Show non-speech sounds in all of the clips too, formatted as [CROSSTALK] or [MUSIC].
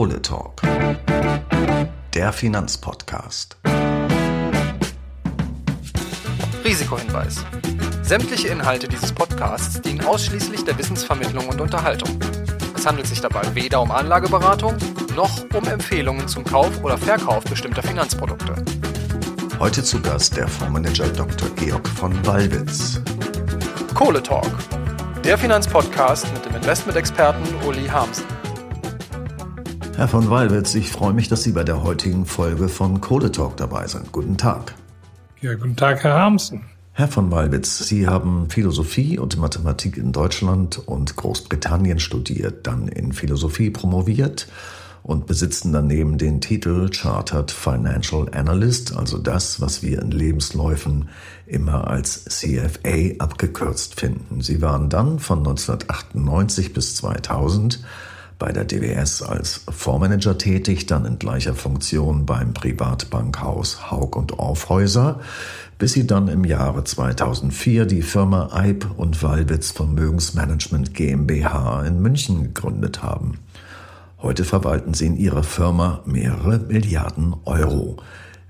Kohle Talk, der Finanzpodcast. Risikohinweis. Sämtliche Inhalte dieses Podcasts dienen ausschließlich der Wissensvermittlung und Unterhaltung. Es handelt sich dabei weder um Anlageberatung noch um Empfehlungen zum Kauf oder Verkauf bestimmter Finanzprodukte. Heute zu Gast der Fondsmanager Dr. Georg von Wallwitz. Kohle Talk, der Finanzpodcast mit dem Investmentexperten Uli Harmsen. Herr von Wallwitz, ich freue mich, dass Sie bei der heutigen Folge von Kohle Talk dabei sind. Guten Tag. Ja, guten Tag, Herr Harmsen. Herr von Wallwitz, Sie haben Philosophie und Mathematik in Deutschland und Großbritannien studiert, dann in Philosophie promoviert und besitzen daneben den Titel Chartered Financial Analyst, also das, was wir in Lebensläufen immer als CFA abgekürzt finden. Sie waren dann von 1998 bis 2000 bei der DWS als Fondsmanager tätig, dann in gleicher Funktion beim Privatbankhaus Haug und Aufhäuser, bis sie dann im Jahre 2004 die Firma Eib und Wallwitz Vermögensmanagement GmbH in München gegründet haben. Heute verwalten sie in ihrer Firma mehrere Milliarden Euro.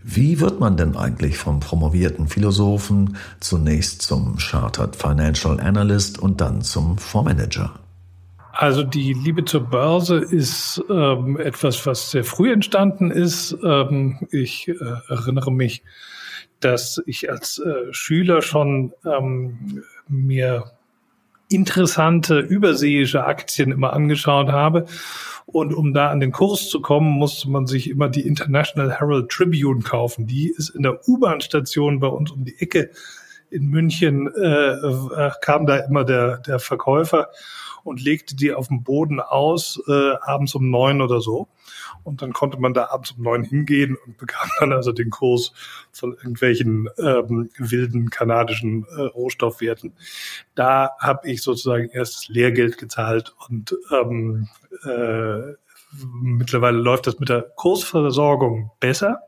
Wie wird man denn eigentlich vom promovierten Philosophen zunächst zum Chartered Financial Analyst und dann zum Fondsmanager? Also die Liebe zur Börse ist ähm, etwas, was sehr früh entstanden ist. Ähm, ich äh, erinnere mich, dass ich als äh, Schüler schon ähm, mir interessante überseeische Aktien immer angeschaut habe. Und um da an den Kurs zu kommen, musste man sich immer die International Herald Tribune kaufen. Die ist in der U-Bahn-Station bei uns um die Ecke in München, äh, äh kam da immer der, der Verkäufer und legte die auf dem Boden aus, äh, abends um neun oder so. Und dann konnte man da abends um neun hingehen und bekam dann also den Kurs von irgendwelchen ähm, wilden kanadischen äh, Rohstoffwerten. Da habe ich sozusagen erst Lehrgeld gezahlt und ähm, äh, mittlerweile läuft das mit der Kursversorgung besser.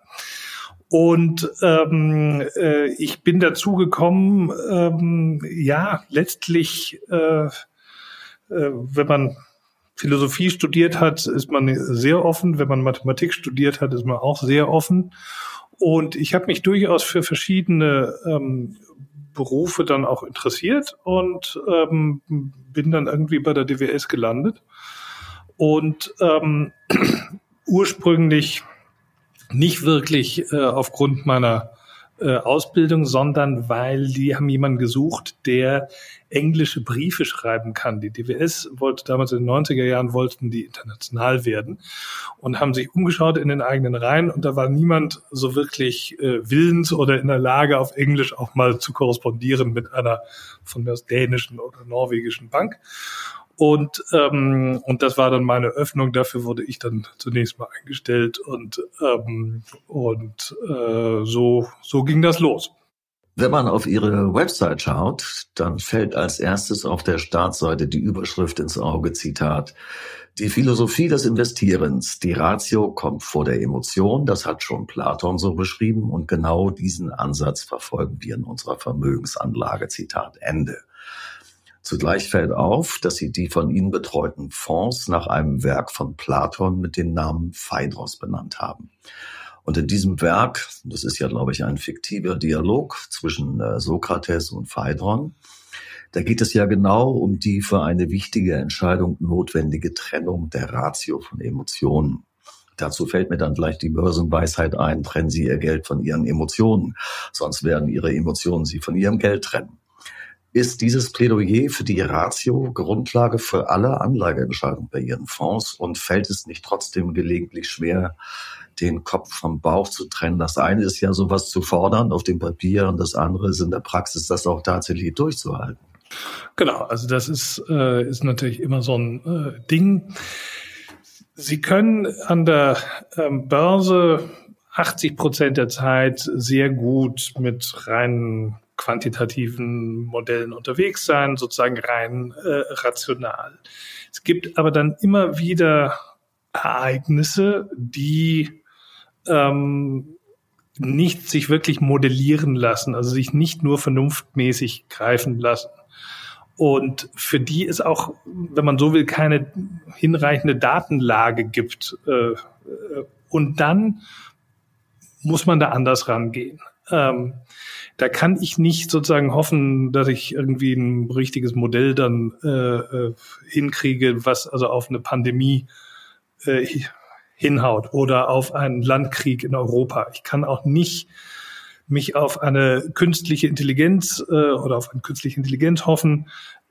Und ähm, äh, ich bin dazu gekommen, ähm, ja, letztlich äh, wenn man Philosophie studiert hat, ist man sehr offen. Wenn man Mathematik studiert hat, ist man auch sehr offen. Und ich habe mich durchaus für verschiedene ähm, Berufe dann auch interessiert und ähm, bin dann irgendwie bei der DWS gelandet. Und ähm, [CLEARS THROAT] ursprünglich nicht wirklich äh, aufgrund meiner äh, Ausbildung, sondern weil die haben jemanden gesucht, der englische Briefe schreiben kann. Die DWS wollte damals in den 90er Jahren, wollten die international werden und haben sich umgeschaut in den eigenen Reihen und da war niemand so wirklich äh, willens oder in der Lage, auf Englisch auch mal zu korrespondieren mit einer von mir aus dänischen oder norwegischen Bank. Und, ähm, und das war dann meine Öffnung. Dafür wurde ich dann zunächst mal eingestellt und, ähm, und äh, so, so ging das los. Wenn man auf Ihre Website schaut, dann fällt als erstes auf der Startseite die Überschrift ins Auge, Zitat. Die Philosophie des Investierens, die Ratio kommt vor der Emotion, das hat schon Platon so beschrieben und genau diesen Ansatz verfolgen wir in unserer Vermögensanlage, Zitat Ende. Zugleich fällt auf, dass sie die von ihnen betreuten Fonds nach einem Werk von Platon mit dem Namen Phaedros benannt haben. Und in diesem Werk, das ist ja, glaube ich, ein fiktiver Dialog zwischen äh, Sokrates und Phaedron, da geht es ja genau um die für eine wichtige Entscheidung notwendige Trennung der Ratio von Emotionen. Dazu fällt mir dann gleich die Börsenweisheit ein, trennen Sie Ihr Geld von Ihren Emotionen, sonst werden Ihre Emotionen Sie von Ihrem Geld trennen. Ist dieses Plädoyer für die Ratio Grundlage für alle Anlageentscheidungen bei Ihren Fonds und fällt es nicht trotzdem gelegentlich schwer, den Kopf vom Bauch zu trennen? Das eine ist ja sowas zu fordern auf dem Papier und das andere ist in der Praxis, das auch tatsächlich durchzuhalten. Genau, also das ist, äh, ist natürlich immer so ein äh, Ding. Sie können an der ähm, Börse 80 Prozent der Zeit sehr gut mit reinen quantitativen Modellen unterwegs sein, sozusagen rein äh, rational. Es gibt aber dann immer wieder Ereignisse, die ähm, nicht sich wirklich modellieren lassen, also sich nicht nur vernunftmäßig greifen lassen. und für die es auch, wenn man so will, keine hinreichende Datenlage gibt. Äh, und dann muss man da anders rangehen. Ähm, da kann ich nicht sozusagen hoffen, dass ich irgendwie ein richtiges Modell dann äh, äh hinkriege, was also auf eine Pandemie äh, hinhaut oder auf einen Landkrieg in Europa. Ich kann auch nicht mich auf eine künstliche Intelligenz äh, oder auf eine künstliche Intelligenz hoffen,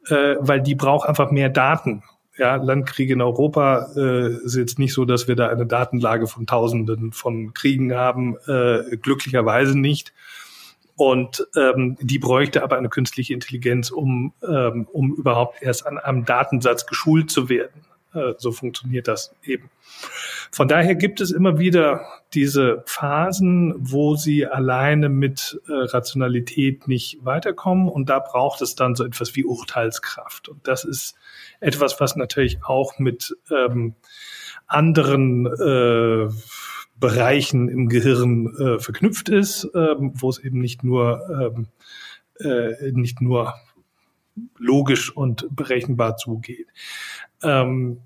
äh, weil die braucht einfach mehr Daten. Ja, Landkriege in Europa äh, ist jetzt nicht so, dass wir da eine Datenlage von Tausenden von Kriegen haben, äh, glücklicherweise nicht. Und ähm, die bräuchte aber eine künstliche Intelligenz, um, ähm, um überhaupt erst an einem Datensatz geschult zu werden. Äh, so funktioniert das eben. Von daher gibt es immer wieder diese Phasen, wo sie alleine mit äh, Rationalität nicht weiterkommen und da braucht es dann so etwas wie Urteilskraft. Und das ist etwas, was natürlich auch mit ähm, anderen äh, Bereichen im Gehirn äh, verknüpft ist, ähm, wo es eben nicht nur ähm, äh, nicht nur logisch und berechenbar zugeht. Ähm,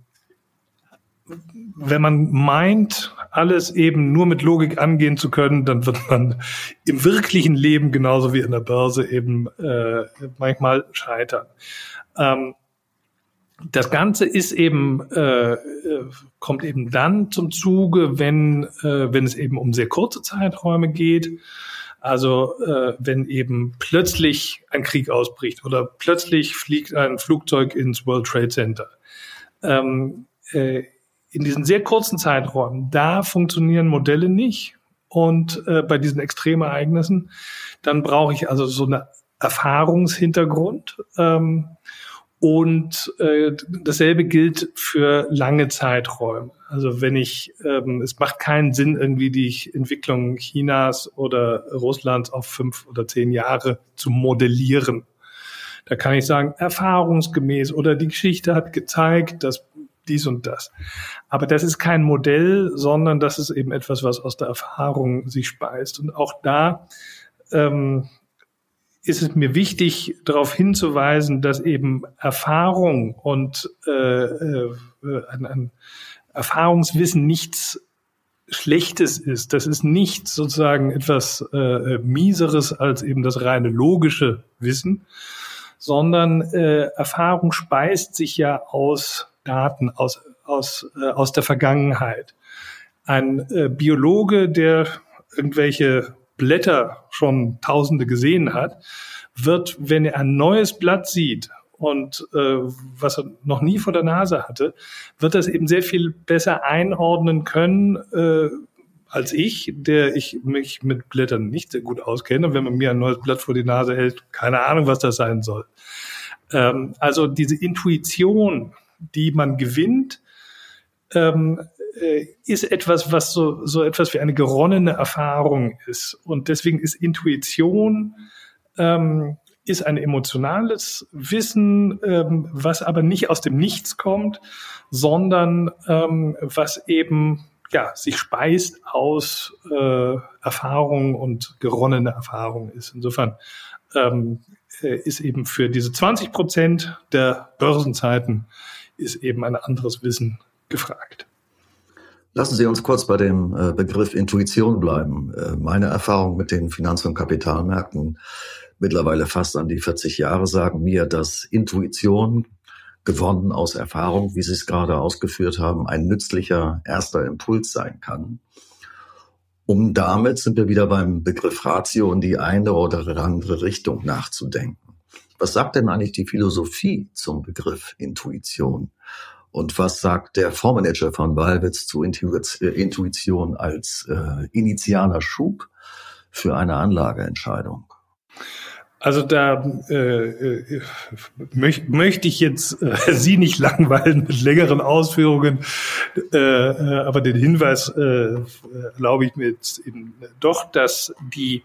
wenn man meint, alles eben nur mit Logik angehen zu können, dann wird man im wirklichen Leben genauso wie in der Börse eben äh, manchmal scheitern. Ähm, das Ganze ist eben äh, äh kommt eben dann zum Zuge, wenn äh, wenn es eben um sehr kurze Zeiträume geht. Also äh, wenn eben plötzlich ein Krieg ausbricht oder plötzlich fliegt ein Flugzeug ins World Trade Center. Ähm, äh, in diesen sehr kurzen Zeiträumen, da funktionieren Modelle nicht. Und äh, bei diesen Extremereignissen, dann brauche ich also so eine Erfahrungshintergrund. Ähm, und äh, dasselbe gilt für lange Zeiträume. Also wenn ich, ähm, es macht keinen Sinn, irgendwie die Entwicklung Chinas oder Russlands auf fünf oder zehn Jahre zu modellieren. Da kann ich sagen, erfahrungsgemäß oder die Geschichte hat gezeigt, dass dies und das. Aber das ist kein Modell, sondern das ist eben etwas, was aus der Erfahrung sich speist. Und auch da ähm, ist es mir wichtig, darauf hinzuweisen, dass eben Erfahrung und äh, äh, ein, ein Erfahrungswissen nichts Schlechtes ist. Das ist nicht sozusagen etwas äh, Mieseres als eben das reine logische Wissen, sondern äh, Erfahrung speist sich ja aus Daten, aus, aus, äh, aus der Vergangenheit. Ein äh, Biologe, der irgendwelche Blätter schon Tausende gesehen hat, wird, wenn er ein neues Blatt sieht und äh, was er noch nie vor der Nase hatte, wird das eben sehr viel besser einordnen können äh, als ich, der ich mich mit Blättern nicht sehr gut auskenne. Wenn man mir ein neues Blatt vor die Nase hält, keine Ahnung, was das sein soll. Ähm, also diese Intuition, die man gewinnt, ähm, äh, ist etwas, was so, so etwas wie eine geronnene Erfahrung ist. Und deswegen ist Intuition ähm, ist ein emotionales Wissen, ähm, was aber nicht aus dem Nichts kommt, sondern ähm, was eben ja sich speist aus äh, Erfahrung und geronnene Erfahrung ist. Insofern ähm, äh, ist eben für diese 20 Prozent der Börsenzeiten ist eben ein anderes Wissen gefragt. Lassen Sie uns kurz bei dem äh, Begriff Intuition bleiben. Äh, meine Erfahrung mit den Finanz- und Kapitalmärkten mittlerweile fast an die 40 Jahre sagen mir, dass Intuition gewonnen aus Erfahrung, wie Sie es gerade ausgeführt haben, ein nützlicher erster Impuls sein kann. Um damit sind wir wieder beim Begriff Ratio in die eine oder andere Richtung nachzudenken. Was sagt denn eigentlich die Philosophie zum Begriff Intuition? Und was sagt der Fondsmanager von Walwitz zu äh, Intuition als äh, initialer Schub für eine Anlageentscheidung? Also da äh, äh möch, möchte ich jetzt äh, [LAUGHS] Sie nicht langweilen mit längeren Ausführungen, äh, äh, aber den Hinweis äh, erlaube ich mir jetzt eben doch, dass die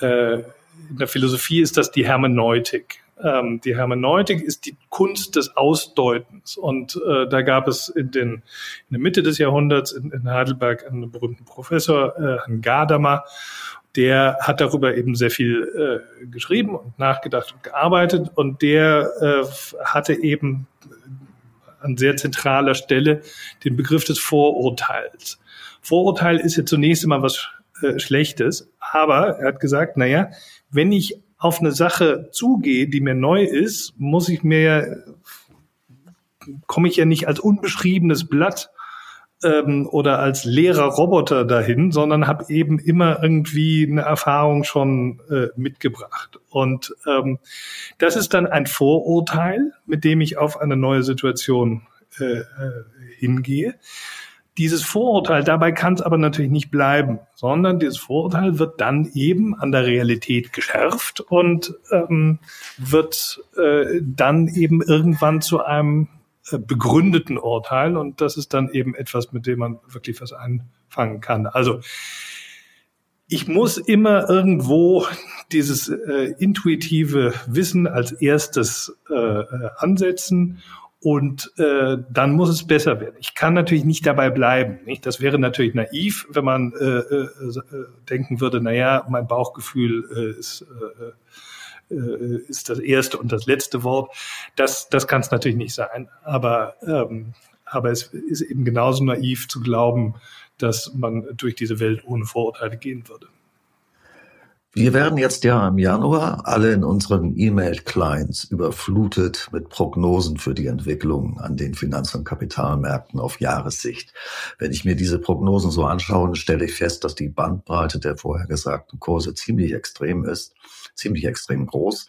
äh, in der Philosophie ist das die Hermeneutik. Ähm, die Hermeneutik ist die Kunst des Ausdeutens. Und äh, da gab es in, den, in der Mitte des Jahrhunderts in, in Heidelberg einen berühmten Professor, äh, Herrn Gadamer. Der hat darüber eben sehr viel äh, geschrieben und nachgedacht und gearbeitet und der äh, hatte eben an sehr zentraler Stelle den Begriff des Vorurteils. Vorurteil ist ja zunächst immer was äh, Schlechtes, aber er hat gesagt, na ja, wenn ich auf eine Sache zugehe, die mir neu ist, muss ich mir komme ich ja nicht als unbeschriebenes Blatt ähm, oder als leerer Roboter dahin, sondern habe eben immer irgendwie eine Erfahrung schon äh, mitgebracht. Und ähm, das ist dann ein Vorurteil, mit dem ich auf eine neue Situation äh, äh, hingehe. Dieses Vorurteil, dabei kann es aber natürlich nicht bleiben, sondern dieses Vorurteil wird dann eben an der Realität geschärft und ähm, wird äh, dann eben irgendwann zu einem begründeten Urteil und das ist dann eben etwas, mit dem man wirklich was anfangen kann. Also ich muss immer irgendwo dieses äh, intuitive Wissen als erstes äh, äh, ansetzen und äh, dann muss es besser werden. Ich kann natürlich nicht dabei bleiben. Nicht? Das wäre natürlich naiv, wenn man äh, äh, äh denken würde, na ja, mein Bauchgefühl äh, ist äh, äh, ist das erste und das letzte Wort. Das, das kann es natürlich nicht sein. Aber, ähm, aber es ist eben genauso naiv zu glauben, dass man durch diese Welt ohne Vorurteile gehen würde. Wir werden jetzt ja im Januar alle in unseren E-Mail-Clients überflutet mit Prognosen für die Entwicklung an den Finanz- und Kapitalmärkten auf Jahressicht. Wenn ich mir diese Prognosen so anschaue, stelle ich fest, dass die Bandbreite der vorhergesagten Kurse ziemlich extrem ist, ziemlich extrem groß.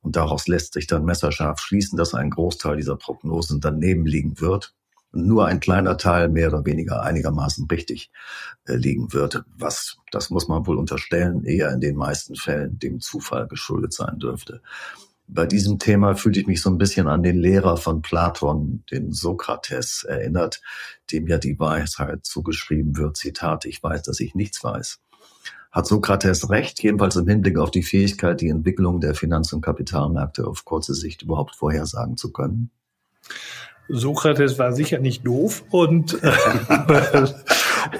Und daraus lässt sich dann messerscharf schließen, dass ein Großteil dieser Prognosen daneben liegen wird nur ein kleiner Teil mehr oder weniger einigermaßen richtig äh, liegen wird, was, das muss man wohl unterstellen, eher in den meisten Fällen dem Zufall geschuldet sein dürfte. Bei diesem Thema fühlte ich mich so ein bisschen an den Lehrer von Platon, den Sokrates, erinnert, dem ja die Weisheit zugeschrieben wird, Zitat, ich weiß, dass ich nichts weiß. Hat Sokrates recht, jedenfalls im Hinblick auf die Fähigkeit, die Entwicklung der Finanz- und Kapitalmärkte auf kurze Sicht überhaupt vorhersagen zu können? Sokrates war sicher nicht doof und, äh, [LAUGHS]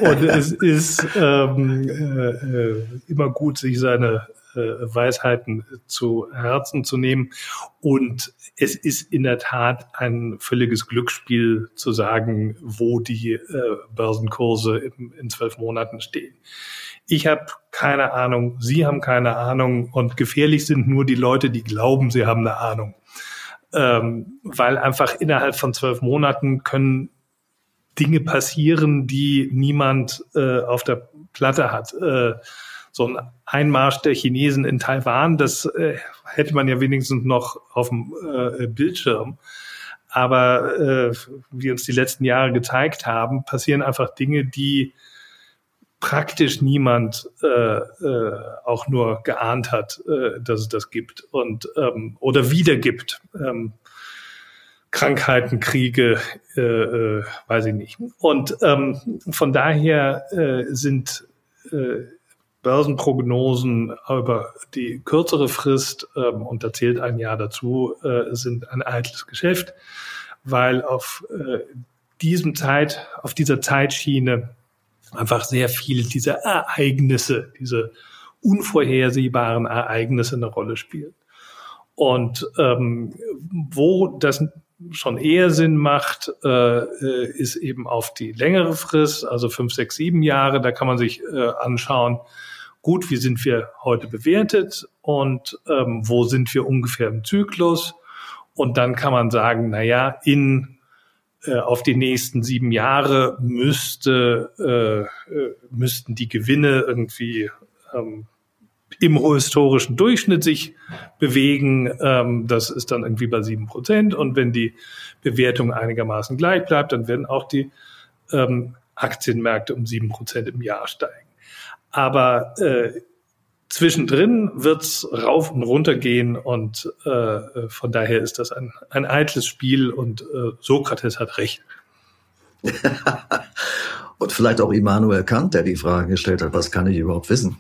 und es ist ähm, äh, immer gut, sich seine äh, Weisheiten zu Herzen zu nehmen. Und es ist in der Tat ein völliges Glücksspiel zu sagen, wo die äh, Börsenkurse in, in zwölf Monaten stehen. Ich habe keine Ahnung, Sie haben keine Ahnung und gefährlich sind nur die Leute, die glauben, sie haben eine Ahnung ähm, weil einfach innerhalb von zwölf Monaten können Dinge passieren, die niemand äh, auf der Platte hat. Äh, so ein Einmarsch der Chinesen in Taiwan, das äh, hätte man ja wenigstens noch auf dem äh, Bildschirm. Aber äh, wie uns die letzten Jahre gezeigt haben, passieren einfach Dinge, die praktisch niemand äh, äh, auch nur geahnt hat, äh, dass es das gibt und ähm, oder wieder gibt. Ähm, Krankheiten, Kriege, äh, äh, weiß ich nicht. Und ähm, von daher äh, sind äh, Börsenprognosen über die kürzere Frist, ähm, und da zählt ein Jahr dazu, äh, sind ein eitles Geschäft, weil auf äh, diesem Zeit, auf dieser Zeitschiene einfach sehr viel dieser Ereignisse, diese unvorhersehbaren Ereignisse eine Rolle spielen. Und ähm, wo das schon eher Sinn macht, äh, äh, ist eben auf die längere Frist, also fünf, sechs, sieben Jahre. Da kann man sich äh, anschauen, gut, wie sind wir heute bewertet und ähm, wo sind wir ungefähr im Zyklus. Und dann kann man sagen, na ja, in äh, auf die nächsten sieben Jahre müsste, äh, äh, müssten die Gewinne irgendwie ähm, im historischen Durchschnitt sich bewegen. Ähm, das ist dann irgendwie bei sieben Prozent. Und wenn die Bewertung einigermaßen gleich bleibt, dann werden auch die ähm, Aktienmärkte um sieben Prozent im Jahr steigen. Aber äh, Zwischendrin wird's rauf und runter gehen und äh, von daher ist das ein, ein eitles Spiel und äh, Sokrates hat recht. [LAUGHS] und vielleicht auch Immanuel Kant, der die Frage gestellt hat, was kann ich überhaupt wissen?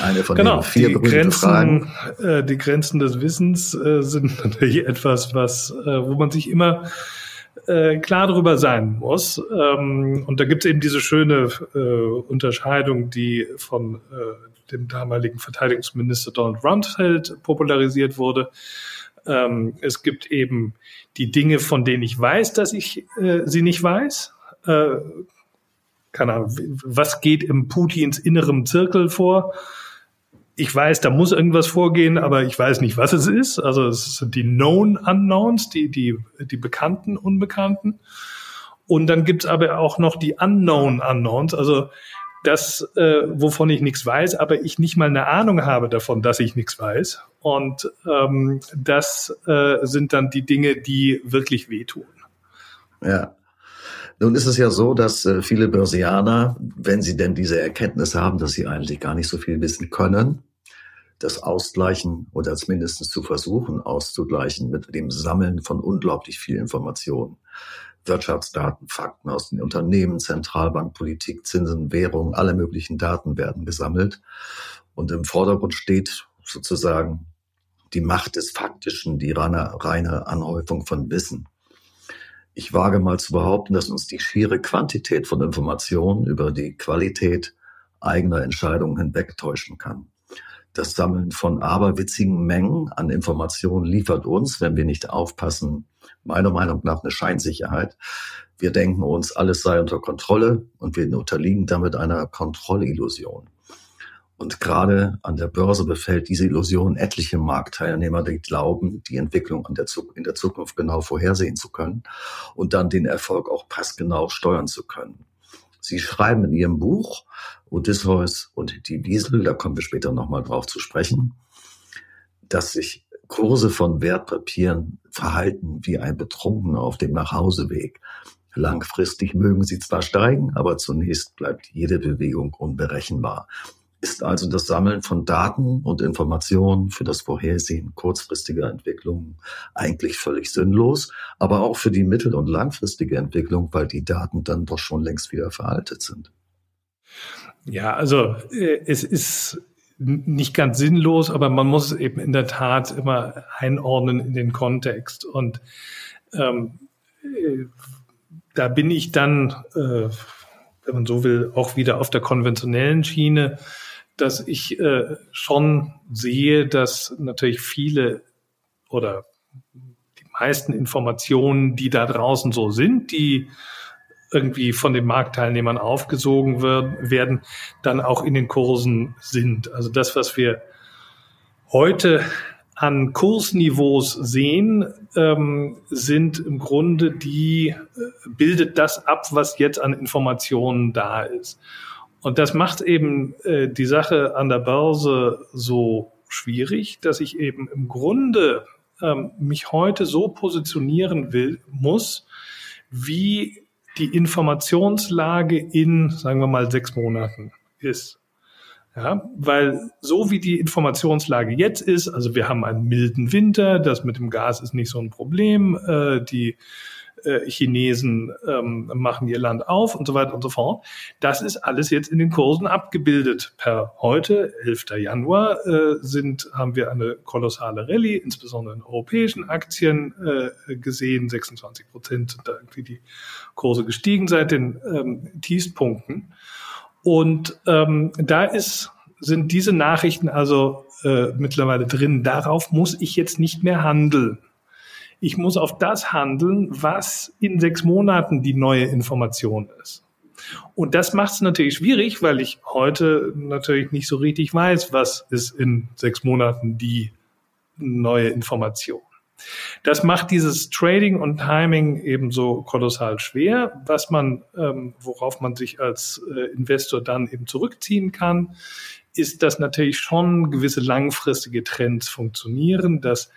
Eine von genau, den vier die Grenzen, Fragen. Äh, die Grenzen des Wissens äh, sind [LAUGHS] natürlich etwas, was, äh, wo man sich immer äh, klar darüber sein muss. Ähm, und da gibt es eben diese schöne äh, Unterscheidung, die von äh, dem damaligen Verteidigungsminister Donald Rumsfeld popularisiert wurde. Ähm, es gibt eben die Dinge, von denen ich weiß, dass ich äh, sie nicht weiß. Äh, keine Ahnung, was geht im Putins innerem Zirkel vor? ich weiß, da muss irgendwas vorgehen, aber ich weiß nicht, was es ist. Also es sind die Known Unknowns, die, die, die bekannten Unbekannten. Und dann gibt's aber auch noch die Unknown Unknowns, also das, äh, wovon ich nichts weiß, aber ich nicht mal eine Ahnung habe davon, dass ich nichts weiß. Und ähm, das äh, sind dann die Dinge, die wirklich wehtun. Ja. Nun ist es ja so, dass äh, viele Börsianer, wenn sie denn diese Erkenntnis haben, dass sie eigentlich gar nicht so viel wissen können, das ausgleichen oder zumindest zu versuchen auszugleichen mit dem Sammeln von unglaublich viel Informationen. Wirtschaftsdaten, Fakten aus den Unternehmen, Zentralbankpolitik, Zinsen, Währung, alle möglichen Daten werden gesammelt. Und im Vordergrund steht sozusagen die Macht des Faktischen, die reine, reine Anhäufung von Wissen. Ich wage mal zu behaupten, dass uns die schiere Quantität von Informationen über die Qualität eigener Entscheidungen hinwegtäuschen kann. Das Sammeln von aberwitzigen Mengen an Informationen liefert uns, wenn wir nicht aufpassen, meiner Meinung nach eine Scheinsicherheit. Wir denken uns, alles sei unter Kontrolle und wir unterliegen damit einer Kontrollillusion. Und gerade an der Börse befällt diese Illusion etliche Marktteilnehmer, die glauben, die Entwicklung in der Zukunft genau vorhersehen zu können und dann den Erfolg auch passgenau steuern zu können. Sie schreiben in Ihrem Buch Odysseus und die Wiesel, da kommen wir später nochmal drauf zu sprechen, dass sich Kurse von Wertpapieren verhalten wie ein Betrunkener auf dem Nachhauseweg. Langfristig mögen sie zwar steigen, aber zunächst bleibt jede Bewegung unberechenbar ist also das Sammeln von Daten und Informationen für das Vorhersehen kurzfristiger Entwicklungen eigentlich völlig sinnlos, aber auch für die mittel- und langfristige Entwicklung, weil die Daten dann doch schon längst wieder veraltet sind. Ja, also äh, es ist nicht ganz sinnlos, aber man muss eben in der Tat immer einordnen in den Kontext. Und ähm, äh, da bin ich dann, äh, wenn man so will, auch wieder auf der konventionellen Schiene dass ich äh, schon sehe, dass natürlich viele oder die meisten Informationen, die da draußen so sind, die irgendwie von den Marktteilnehmern aufgesogen wird, werden, dann auch in den Kursen sind. Also das, was wir heute an Kursniveaus sehen, ähm, sind im Grunde die, äh, bildet das ab, was jetzt an Informationen da ist. Und das macht eben äh, die Sache an der Börse so schwierig, dass ich eben im Grunde ähm, mich heute so positionieren will, muss, wie die Informationslage in, sagen wir mal, sechs Monaten ist. Ja, weil so wie die Informationslage jetzt ist, also wir haben einen milden Winter, das mit dem Gas ist nicht so ein Problem, äh, die äh, Chinesen ähm, machen ihr Land auf und so weiter und so fort. Das ist alles jetzt in den Kursen abgebildet. Per heute, 11. Januar, äh, sind, haben wir eine kolossale Rallye, insbesondere in europäischen Aktien äh, gesehen. 26 Prozent sind da irgendwie die Kurse gestiegen seit den ähm, Tiefpunkten. Und ähm, da ist, sind diese Nachrichten also äh, mittlerweile drin. Darauf muss ich jetzt nicht mehr handeln. Ich muss auf das handeln, was in sechs Monaten die neue Information ist. Und das macht es natürlich schwierig, weil ich heute natürlich nicht so richtig weiß, was ist in sechs Monaten die neue Information. Das macht dieses Trading und Timing eben so kolossal schwer, was man, ähm, worauf man sich als äh, Investor dann eben zurückziehen kann, ist, dass natürlich schon gewisse langfristige Trends funktionieren, dass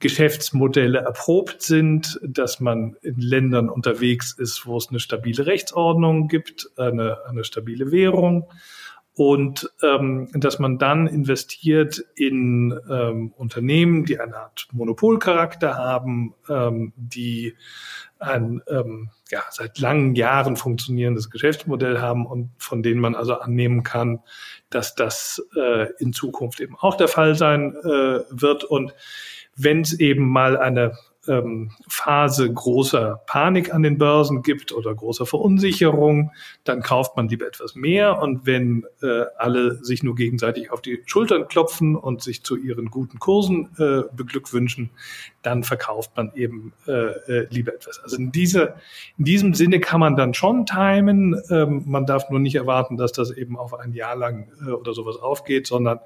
Geschäftsmodelle erprobt sind, dass man in Ländern unterwegs ist, wo es eine stabile Rechtsordnung gibt, eine, eine stabile Währung. Und ähm, dass man dann investiert in ähm, Unternehmen, die eine Art Monopolcharakter haben, ähm, die ein ähm, ja, seit langen Jahren funktionierendes Geschäftsmodell haben und von denen man also annehmen kann, dass das äh, in Zukunft eben auch der Fall sein äh, wird. Und wenn es eben mal eine ähm, Phase großer Panik an den Börsen gibt oder großer Verunsicherung, dann kauft man lieber etwas mehr. Und wenn äh, alle sich nur gegenseitig auf die Schultern klopfen und sich zu ihren guten Kursen äh, beglückwünschen, dann verkauft man eben äh, äh, lieber etwas. Also in, dieser, in diesem Sinne kann man dann schon timen. Ähm, man darf nur nicht erwarten, dass das eben auf ein Jahr lang äh, oder sowas aufgeht, sondern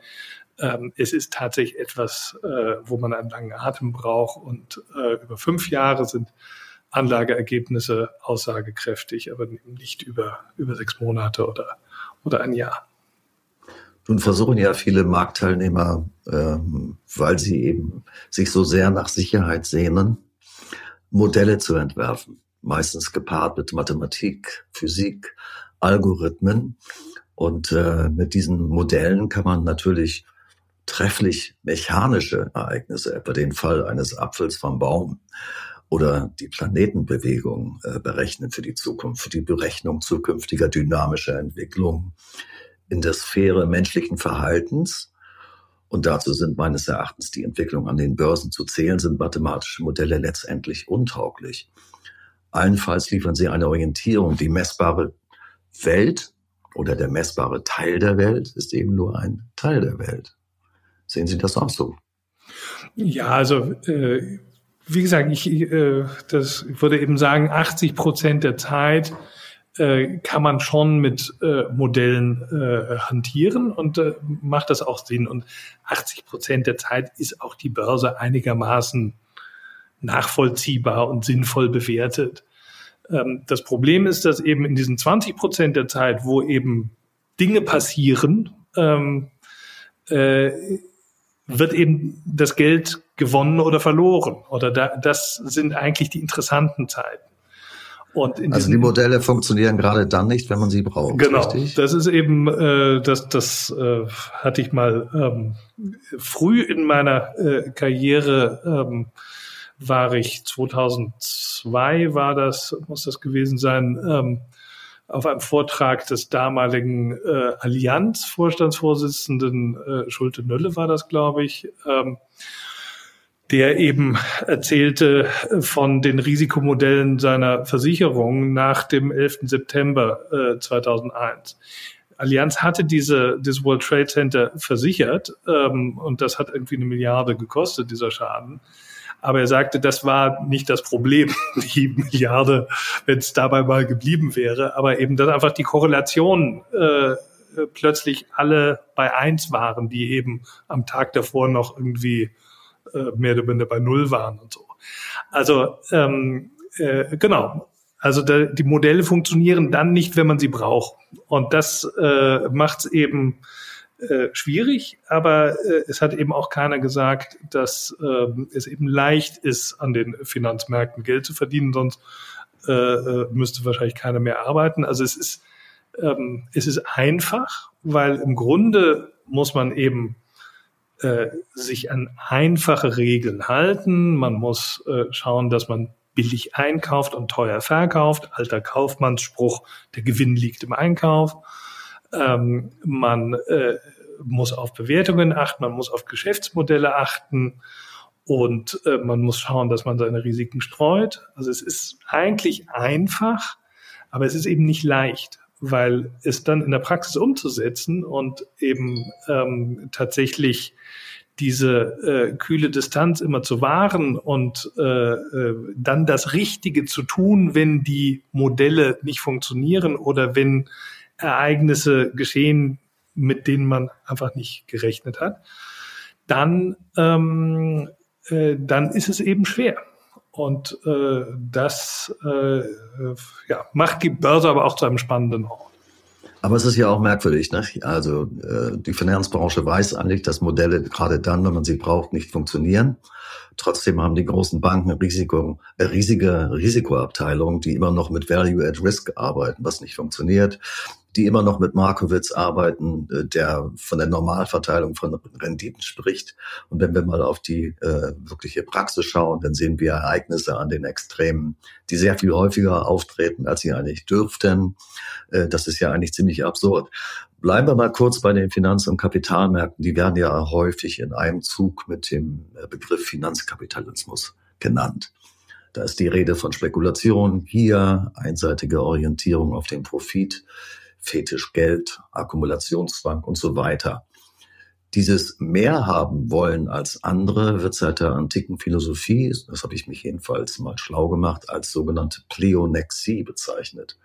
ähm, es ist tatsächlich etwas, äh, wo man einen langen Atem braucht und äh, über fünf Jahre sind Anlageergebnisse aussagekräftig, aber nicht über, über sechs Monate oder, oder ein Jahr. Nun versuchen ja viele Marktteilnehmer, ähm, weil sie eben sich so sehr nach Sicherheit sehnen, Modelle zu entwerfen. Meistens gepaart mit Mathematik, Physik, Algorithmen. Und äh, mit diesen Modellen kann man natürlich trefflich mechanische Ereignisse, etwa den Fall eines Apfels vom Baum oder die Planetenbewegung äh, berechnen für die Zukunft, für die Berechnung zukünftiger dynamischer Entwicklungen in der Sphäre menschlichen Verhaltens. Und dazu sind meines Erachtens die Entwicklung an den Börsen zu zählen, sind mathematische Modelle letztendlich untauglich. Allenfalls liefern sie eine Orientierung. Die messbare Welt oder der messbare Teil der Welt ist eben nur ein Teil der Welt. Sehen Sie das auch so? Ja, also äh, wie gesagt, ich, äh, das, würde eben sagen, 80 Prozent der Zeit äh, kann man schon mit äh, Modellen äh, hantieren und äh, macht das auch Sinn. Und 80 Prozent der Zeit ist auch die Börse einigermaßen nachvollziehbar und sinnvoll bewertet. Ähm, das Problem ist, dass eben in diesen 20 Prozent der Zeit, wo eben Dinge passieren, ähm, äh, wird eben das Geld gewonnen oder verloren. Oder da, das sind eigentlich die interessanten Zeiten. Und in also die Modelle funktionieren gerade dann nicht, wenn man sie braucht. Genau. Richtig? Das ist eben, äh, das, das äh, hatte ich mal ähm, früh in meiner äh, Karriere. Ähm, war ich 2002 war das muss das gewesen sein ähm, auf einem Vortrag des damaligen äh, Allianz-Vorstandsvorsitzenden äh, Schulte Nölle war das, glaube ich, ähm, der eben erzählte von den Risikomodellen seiner Versicherung nach dem 11. September äh, 2001. Allianz hatte diese, das World Trade Center versichert ähm, und das hat irgendwie eine Milliarde gekostet, dieser Schaden. Aber er sagte, das war nicht das Problem, [LAUGHS] die Milliarde, wenn es dabei mal geblieben wäre, aber eben, dass einfach die Korrelation äh, plötzlich alle bei eins waren, die eben am Tag davor noch irgendwie äh, mehr oder weniger bei null waren und so. Also ähm, äh, genau. Also da, die Modelle funktionieren dann nicht, wenn man sie braucht. Und das äh, macht es eben äh, schwierig, aber äh, es hat eben auch keiner gesagt, dass äh, es eben leicht ist, an den Finanzmärkten Geld zu verdienen, sonst äh, äh, müsste wahrscheinlich keiner mehr arbeiten. Also es ist, ähm, es ist einfach, weil im Grunde muss man eben äh, sich an einfache Regeln halten. Man muss äh, schauen, dass man billig einkauft und teuer verkauft. Alter Kaufmannsspruch, der Gewinn liegt im Einkauf. Ähm, man äh, muss auf Bewertungen achten, man muss auf Geschäftsmodelle achten und äh, man muss schauen, dass man seine Risiken streut. Also es ist eigentlich einfach, aber es ist eben nicht leicht, weil es dann in der Praxis umzusetzen und eben ähm, tatsächlich diese äh, kühle Distanz immer zu wahren und äh, äh, dann das Richtige zu tun, wenn die Modelle nicht funktionieren oder wenn Ereignisse geschehen, mit denen man einfach nicht gerechnet hat, dann, ähm, äh, dann ist es eben schwer. Und äh, das äh, ja, macht die Börse aber auch zu einem spannenden Ort. Aber es ist ja auch merkwürdig. Ne? Also äh, die Finanzbranche weiß eigentlich, dass Modelle gerade dann, wenn man sie braucht, nicht funktionieren. Trotzdem haben die großen Banken Risiko, äh, riesige Risikoabteilungen, die immer noch mit Value at Risk arbeiten, was nicht funktioniert die immer noch mit Markowitz arbeiten, äh, der von der Normalverteilung von Renditen spricht. Und wenn wir mal auf die äh, wirkliche Praxis schauen, dann sehen wir Ereignisse an den Extremen, die sehr viel häufiger auftreten, als sie eigentlich dürften. Äh, das ist ja eigentlich ziemlich absurd. Bleiben wir mal kurz bei den Finanz- und Kapitalmärkten. Die werden ja häufig in einem Zug mit dem äh, Begriff Finanzkapitalismus genannt. Da ist die Rede von Spekulation, Gier, einseitige Orientierung auf den Profit, Fetisch Geld, Akkumulationszwang und so weiter. Dieses mehr haben wollen als andere wird seit der antiken Philosophie, das habe ich mich jedenfalls mal schlau gemacht, als sogenannte Pleonexie bezeichnet.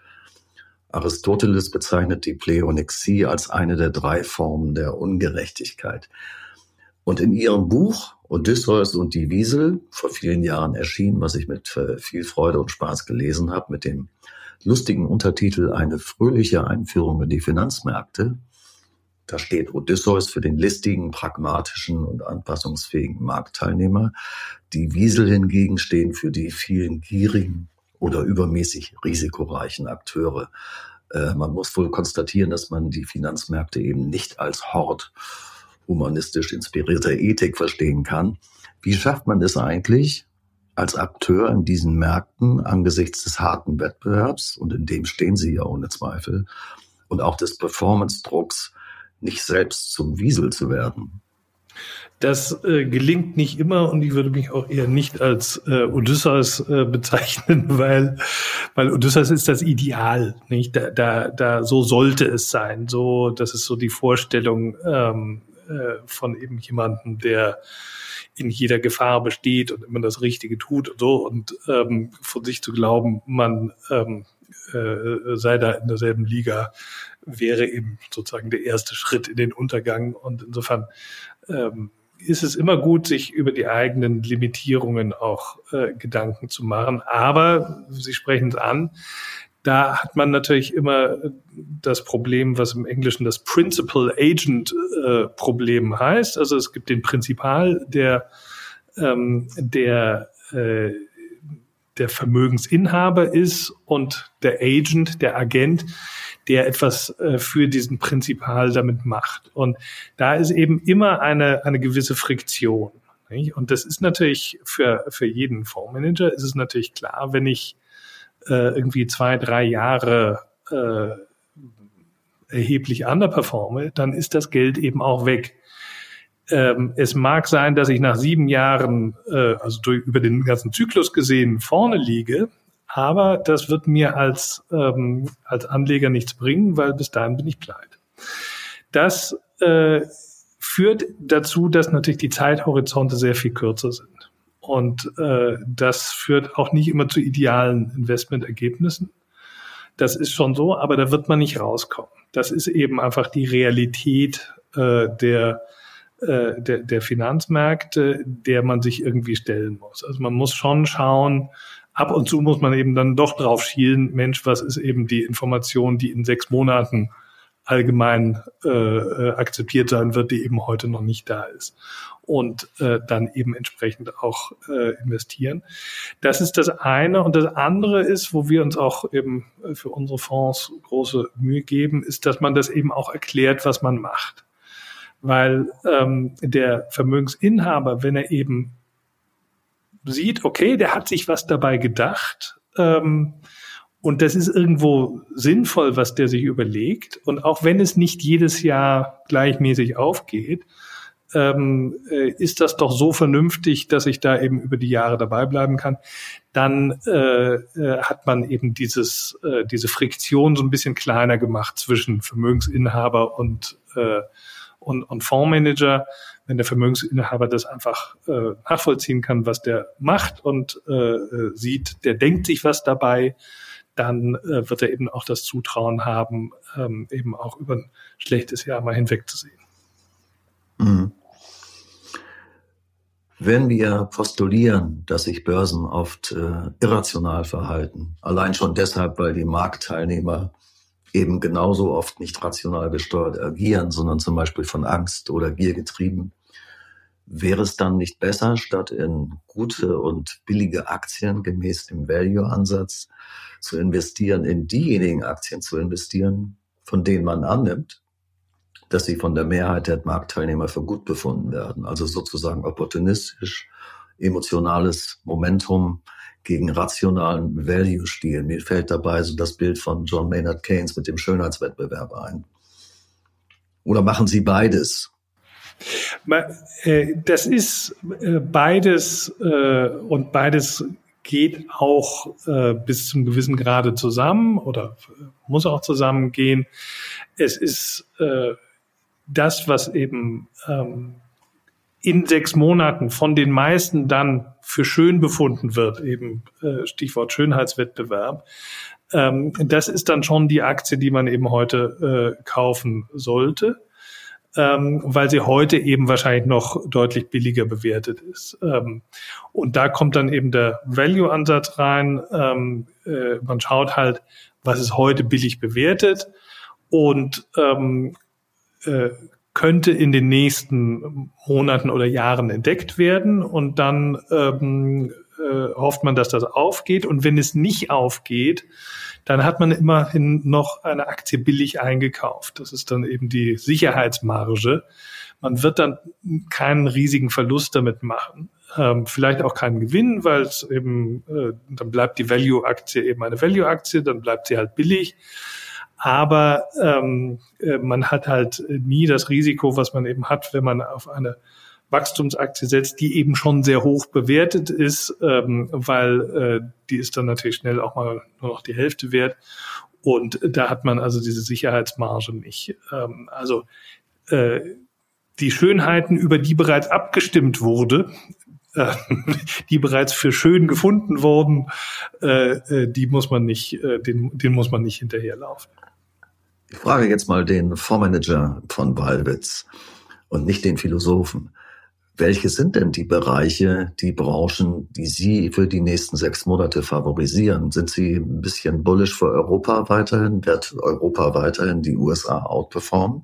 Aristoteles bezeichnet die Pleonexie als eine der drei Formen der Ungerechtigkeit. Und in ihrem Buch Odysseus und die Wiesel, vor vielen Jahren erschienen, was ich mit äh, viel Freude und Spaß gelesen habe, mit dem lustigen Untertitel Eine fröhliche Einführung in die Finanzmärkte, da steht Odysseus für den listigen, pragmatischen und anpassungsfähigen Marktteilnehmer. Die Wiesel hingegen stehen für die vielen gierigen oder übermäßig risikoreichen Akteure. Äh, man muss wohl konstatieren, dass man die Finanzmärkte eben nicht als Hort humanistisch inspirierter Ethik verstehen kann. Wie schafft man es eigentlich, als Akteur in diesen Märkten angesichts des harten Wettbewerbs, und in dem stehen sie ja ohne Zweifel, und auch des Performance-Drucks, nicht selbst zum Wiesel zu werden. Das äh, gelingt nicht immer und ich würde mich auch eher nicht als äh, Odysseus äh, [LAUGHS] bezeichnen, weil, weil Odysseus ist das Ideal, nicht? Da, da, da so sollte es sein. So, das ist so die Vorstellung ähm, äh, von eben jemandem, der in jeder Gefahr besteht und immer das Richtige tut und so und ähm, von sich zu glauben, man ähm, äh, sei da in derselben Liga, wäre eben sozusagen der erste Schritt in den Untergang. Und insofern ähm, ist es immer gut, sich über die eigenen Limitierungen auch äh, Gedanken zu machen. Aber Sie sprechen es an, da hat man natürlich immer das Problem, was im Englischen das Principal Agent äh, Problem heißt. Also es gibt den Prinzipal, der, ähm, der äh, der Vermögensinhaber ist und der Agent, der Agent, der etwas äh, für diesen Prinzipal damit macht. Und da ist eben immer eine, eine gewisse Friktion. Nicht? Und das ist natürlich für, für jeden Fondsmanager ist es natürlich klar, wenn ich äh, irgendwie zwei, drei Jahre äh, erheblich underperforme, dann ist das Geld eben auch weg. Ähm, es mag sein, dass ich nach sieben Jahren, äh, also durch, über den ganzen Zyklus gesehen, vorne liege, aber das wird mir als, ähm, als Anleger nichts bringen, weil bis dahin bin ich pleite. Das äh, führt dazu, dass natürlich die Zeithorizonte sehr viel kürzer sind. Und äh, das führt auch nicht immer zu idealen Investmentergebnissen. Das ist schon so, aber da wird man nicht rauskommen. Das ist eben einfach die Realität äh, der äh, der, der Finanzmärkte, der man sich irgendwie stellen muss. Also man muss schon schauen, ab und zu muss man eben dann doch drauf schielen, Mensch, was ist eben die Information, die in sechs Monaten allgemein äh, äh, akzeptiert sein wird, die eben heute noch nicht da ist. Und äh, dann eben entsprechend auch äh, investieren. Das ist das eine. Und das andere ist, wo wir uns auch eben für unsere Fonds große Mühe geben, ist, dass man das eben auch erklärt, was man macht weil ähm, der Vermögensinhaber, wenn er eben sieht, okay, der hat sich was dabei gedacht ähm, und das ist irgendwo sinnvoll, was der sich überlegt und auch wenn es nicht jedes Jahr gleichmäßig aufgeht, ähm, äh, ist das doch so vernünftig, dass ich da eben über die Jahre dabei bleiben kann, dann äh, äh, hat man eben dieses, äh, diese Friktion so ein bisschen kleiner gemacht zwischen Vermögensinhaber und äh, und, und Fondsmanager, wenn der Vermögensinhaber das einfach äh, nachvollziehen kann, was der macht und sieht, der denkt sich was dabei, dann wird er eben auch das Zutrauen haben, ähm, eben auch über ein schlechtes Jahr mal hinwegzusehen. Mhm. Wenn wir postulieren, dass sich Börsen oft äh, irrational verhalten, allein schon deshalb, weil die Marktteilnehmer eben genauso oft nicht rational gesteuert agieren, sondern zum Beispiel von Angst oder Gier getrieben. Wäre es dann nicht besser, statt in gute und billige Aktien gemäß dem Value-Ansatz zu investieren, in diejenigen Aktien zu investieren, von denen man annimmt, dass sie von der Mehrheit der Marktteilnehmer für gut befunden werden? Also sozusagen opportunistisch, emotionales Momentum gegen rationalen Value-Stil. Mir fällt dabei so das Bild von John Maynard Keynes mit dem Schönheitswettbewerb ein. Oder machen Sie beides? Äh, das ist äh, beides äh, und beides geht auch bis zum gewissen Grade zusammen oder muss auch zusammengehen. Es ist das, was eben ähm, in sechs Monaten von den meisten dann für schön befunden wird, eben Stichwort Schönheitswettbewerb, ähm, das ist dann schon die Aktie, die man eben heute kaufen sollte ähm, weil sie heute eben wahrscheinlich noch deutlich billiger bewertet ist. Ähm, und da kommt dann eben der Value-Ansatz rein. Ähm, äh, man schaut halt, was ist heute billig bewertet und ähm, äh, könnte in den nächsten Monaten oder Jahren entdeckt werden und dann ähm, äh, hofft man, dass das aufgeht und wenn es nicht aufgeht, dann hat man immerhin noch eine Aktie billig eingekauft. Das ist dann eben die Sicherheitsmarge. Man wird dann keinen riesigen Verlust damit machen. Ähm, vielleicht auch keinen Gewinn, weil es eben, äh, dann bleibt die Value-Aktie eben eine Value-Aktie, dann bleibt sie halt billig. Aber ähm, äh, man hat halt nie das Risiko, was man eben hat, wenn man auf eine Wachstumsaktie setzt, die eben schon sehr hoch bewertet ist, ähm, weil äh, die ist dann natürlich schnell auch mal nur noch die Hälfte wert. Und da hat man also diese Sicherheitsmarge nicht. Ähm, also äh, die Schönheiten, über die bereits abgestimmt wurde, äh, [LAUGHS] die bereits für schön gefunden wurden, äh, äh die muss man nicht, den, den muss man nicht hinterherlaufen. Ich frage jetzt mal den Fondsmanager von Walwitz und nicht den Philosophen. Welche sind denn die Bereiche, die Branchen, die Sie für die nächsten sechs Monate favorisieren? Sind Sie ein bisschen bullish für Europa weiterhin? Wird Europa weiterhin die USA outperformen?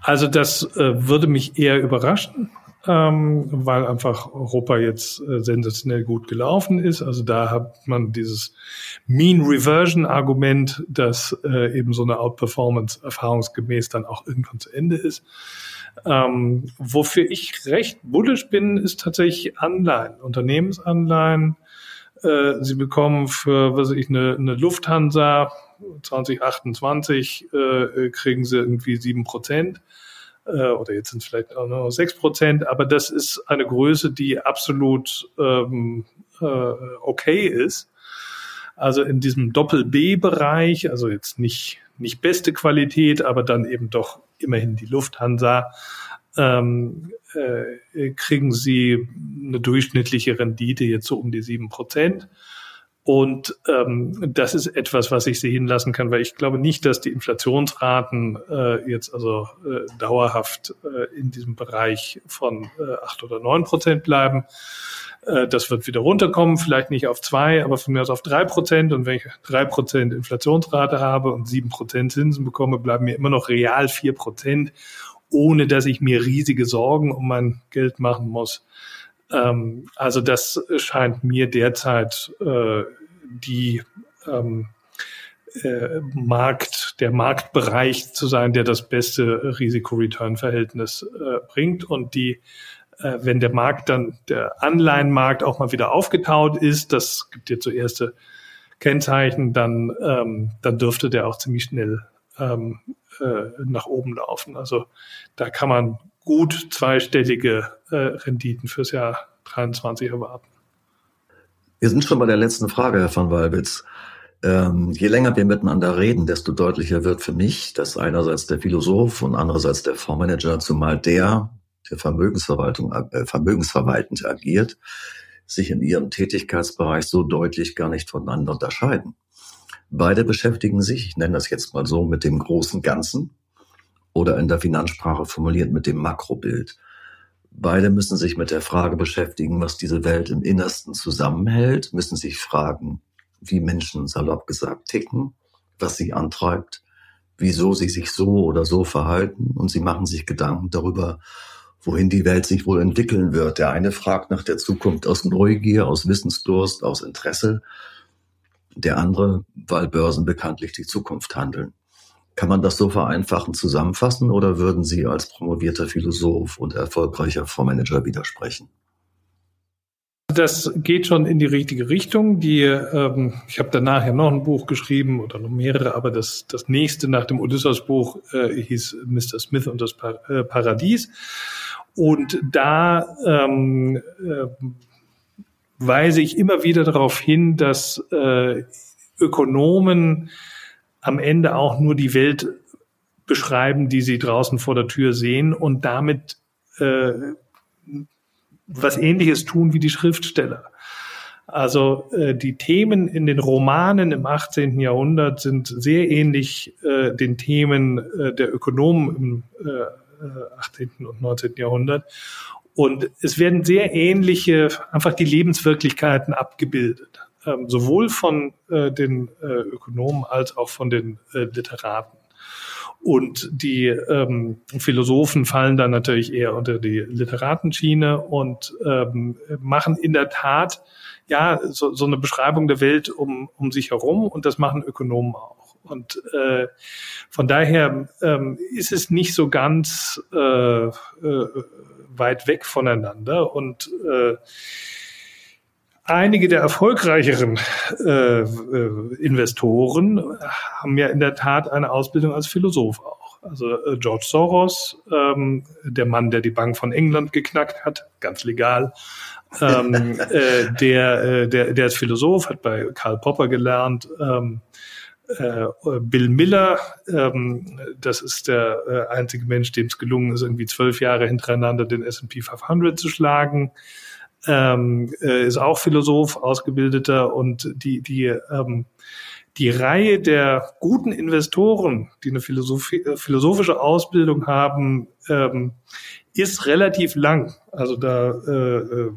Also das äh, würde mich eher überraschen, ähm, weil einfach Europa jetzt äh, sensationell gut gelaufen ist. Also da hat man dieses Mean Reversion Argument, dass äh, eben so eine Outperformance erfahrungsgemäß dann auch irgendwann zu Ende ist. Ähm, wofür ich recht bullisch bin, ist tatsächlich Anleihen, Unternehmensanleihen. Äh, sie bekommen für, was weiß ich, eine, eine Lufthansa 2028 äh, kriegen sie irgendwie sieben Prozent äh, oder jetzt sind es vielleicht auch nur sechs Prozent, aber das ist eine Größe, die absolut ähm, äh, okay ist. Also in diesem Doppel-B-Bereich, also jetzt nicht, nicht beste Qualität, aber dann eben doch immerhin die Lufthansa, ähm, äh, kriegen sie eine durchschnittliche Rendite jetzt so um die sieben Prozent. Und ähm, das ist etwas, was ich sehen lassen kann, weil ich glaube nicht, dass die Inflationsraten äh, jetzt also äh, dauerhaft äh, in diesem Bereich von äh, acht oder neun Prozent bleiben. Äh, das wird wieder runterkommen, vielleicht nicht auf zwei, aber von mir aus auf drei Prozent. Und wenn ich drei Prozent Inflationsrate habe und sieben Prozent Zinsen bekomme, bleiben mir immer noch real vier Prozent, ohne dass ich mir riesige Sorgen um mein Geld machen muss. Ähm, also das scheint mir derzeit äh, die ähm, äh, Markt, der Marktbereich zu sein, der das beste Risiko-Return-Verhältnis äh, bringt und die äh, wenn der Markt dann, der Anleihenmarkt auch mal wieder aufgetaut ist, das gibt so erste Kennzeichen, dann, ähm, dann dürfte der auch ziemlich schnell ähm, äh, nach oben laufen. Also da kann man gut zweistellige äh, Renditen fürs Jahr 23 erwarten. Wir sind schon bei der letzten Frage, Herr von Walwitz. Ähm, je länger wir miteinander reden, desto deutlicher wird für mich, dass einerseits der Philosoph und andererseits der Fondsmanager, zumal der, der Vermögensverwaltung, äh, vermögensverwaltend agiert, sich in ihrem Tätigkeitsbereich so deutlich gar nicht voneinander unterscheiden. Beide beschäftigen sich, ich nenne das jetzt mal so, mit dem großen Ganzen oder in der Finanzsprache formuliert mit dem Makrobild. Beide müssen sich mit der Frage beschäftigen, was diese Welt im Innersten zusammenhält, müssen sich fragen, wie Menschen salopp gesagt ticken, was sie antreibt, wieso sie sich so oder so verhalten und sie machen sich Gedanken darüber, wohin die Welt sich wohl entwickeln wird. Der eine fragt nach der Zukunft aus Neugier, aus Wissensdurst, aus Interesse. Der andere, weil Börsen bekanntlich die Zukunft handeln. Kann man das so vereinfachen zusammenfassen oder würden Sie als promovierter Philosoph und erfolgreicher Fondsmanager widersprechen? das geht schon in die richtige Richtung. Die, ähm, ich habe danach ja noch ein Buch geschrieben oder noch mehrere, aber das, das nächste nach dem Odysseus-Buch äh, hieß Mr. Smith und das pa äh, Paradies. Und da ähm, äh, weise ich immer wieder darauf hin, dass äh, Ökonomen am Ende auch nur die Welt beschreiben, die sie draußen vor der Tür sehen und damit äh, was Ähnliches tun wie die Schriftsteller. Also äh, die Themen in den Romanen im 18. Jahrhundert sind sehr ähnlich äh, den Themen äh, der Ökonomen im äh, 18. Äh, und 19. Jahrhundert. Und es werden sehr ähnliche, einfach die Lebenswirklichkeiten abgebildet, ähm, sowohl von äh, den äh, Ökonomen als auch von den äh, Literaten. Und die ähm, Philosophen fallen dann natürlich eher unter die Literatenschiene und ähm, machen in der Tat ja so, so eine Beschreibung der Welt um, um sich herum und das machen Ökonomen auch. Und äh, von daher ähm, ist es nicht so ganz äh, äh, weit weg voneinander und äh, einige der erfolgreicheren äh, äh, Investoren haben ja in der Tat eine Ausbildung als Philosoph auch. Also äh, George Soros, ähm, der Mann, der die Bank von England geknackt hat, ganz legal. ähm, [LAUGHS] äh, der, äh, der, der ist Philosoph, hat bei Karl Popper gelernt. Ähm, äh, Bill Miller, ähm, das ist der äh, einzige Mensch, dem es gelungen ist, irgendwie zwölf Jahre hintereinander den S&P 500 zu schlagen ähm, äh, ist auch Philosoph, ausgebildeter und die, die, ähm, die Reihe der guten Investoren, die eine Philosophie, äh, philosophische Ausbildung haben, ähm, ist relativ lang. Also da äh, äh,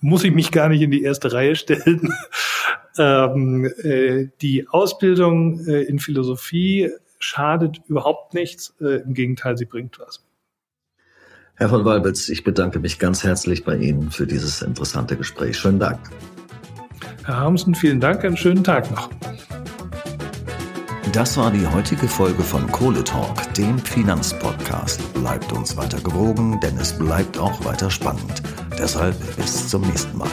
muss ich mich gar nicht in die erste Reihe stellen. [LAUGHS] ähm, äh, die Ausbildung äh, in Philosophie schadet überhaupt nichts. Im Gegenteil, sie bringt was. Herr von Walbitz, ich bedanke mich ganz herzlich bei Ihnen für dieses interessante Gespräch. Schönen Dank. Herr Harmsen, vielen Dank, einen schönen Tag noch. Das war die heutige Folge von Kohle Talk, dem Finanzpodcast. Bleibt uns weiter gewogen, denn es bleibt auch weiter spannend. Deshalb bis zum nächsten Mal.